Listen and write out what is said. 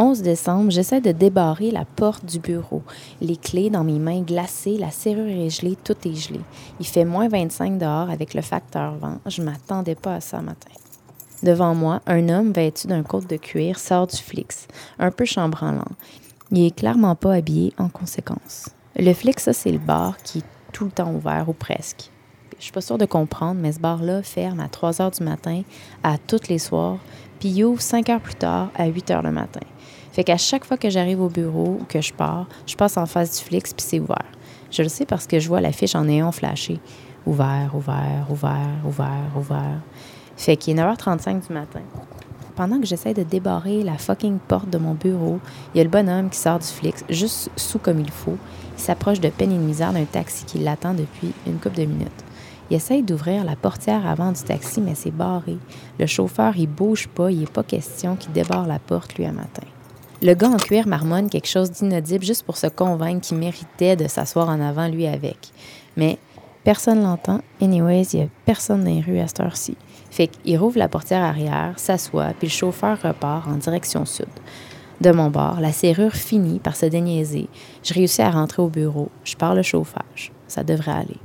11 décembre, j'essaie de débarrer la porte du bureau. Les clés dans mes mains glacées, la serrure est gelée, tout est gelé. Il fait moins 25 dehors avec le facteur vent. Je m'attendais pas à ça matin. Devant moi, un homme vêtu d'un côte de cuir sort du Flix, un peu chambranlant. Il est clairement pas habillé en conséquence. Le Flix, ça, c'est le bar qui est tout le temps ouvert ou presque. Je suis pas sûre de comprendre, mais ce bar-là ferme à 3 heures du matin à tous les soirs, puis ouvre 5 heures plus tard à 8 heures le matin. Fait qu'à chaque fois que j'arrive au bureau ou que je pars, je passe en face du Flix puis c'est ouvert. Je le sais parce que je vois l'affiche en néon flashé. Ouvert, ouvert, ouvert, ouvert, ouvert. Fait qu'il est 9h35 du matin. Pendant que j'essaie de débarrer la fucking porte de mon bureau, il y a le bonhomme qui sort du Flix, juste sous comme il faut. Il s'approche de peine de misère d'un taxi qui l'attend depuis une couple de minutes. Il essaye d'ouvrir la portière avant du taxi, mais c'est barré. Le chauffeur, il bouge pas, il n'est pas question qu'il débarre la porte, lui, un matin. Le gars en cuir marmonne quelque chose d'inaudible juste pour se convaincre qu'il méritait de s'asseoir en avant lui avec. Mais personne l'entend. Anyways, il n'y a personne dans les rues à cette heure-ci. Fait qu'il rouvre la portière arrière, s'assoit, puis le chauffeur repart en direction sud. De mon bord, la serrure finit par se déniaiser. Je réussis à rentrer au bureau. Je pars le chauffage. Ça devrait aller.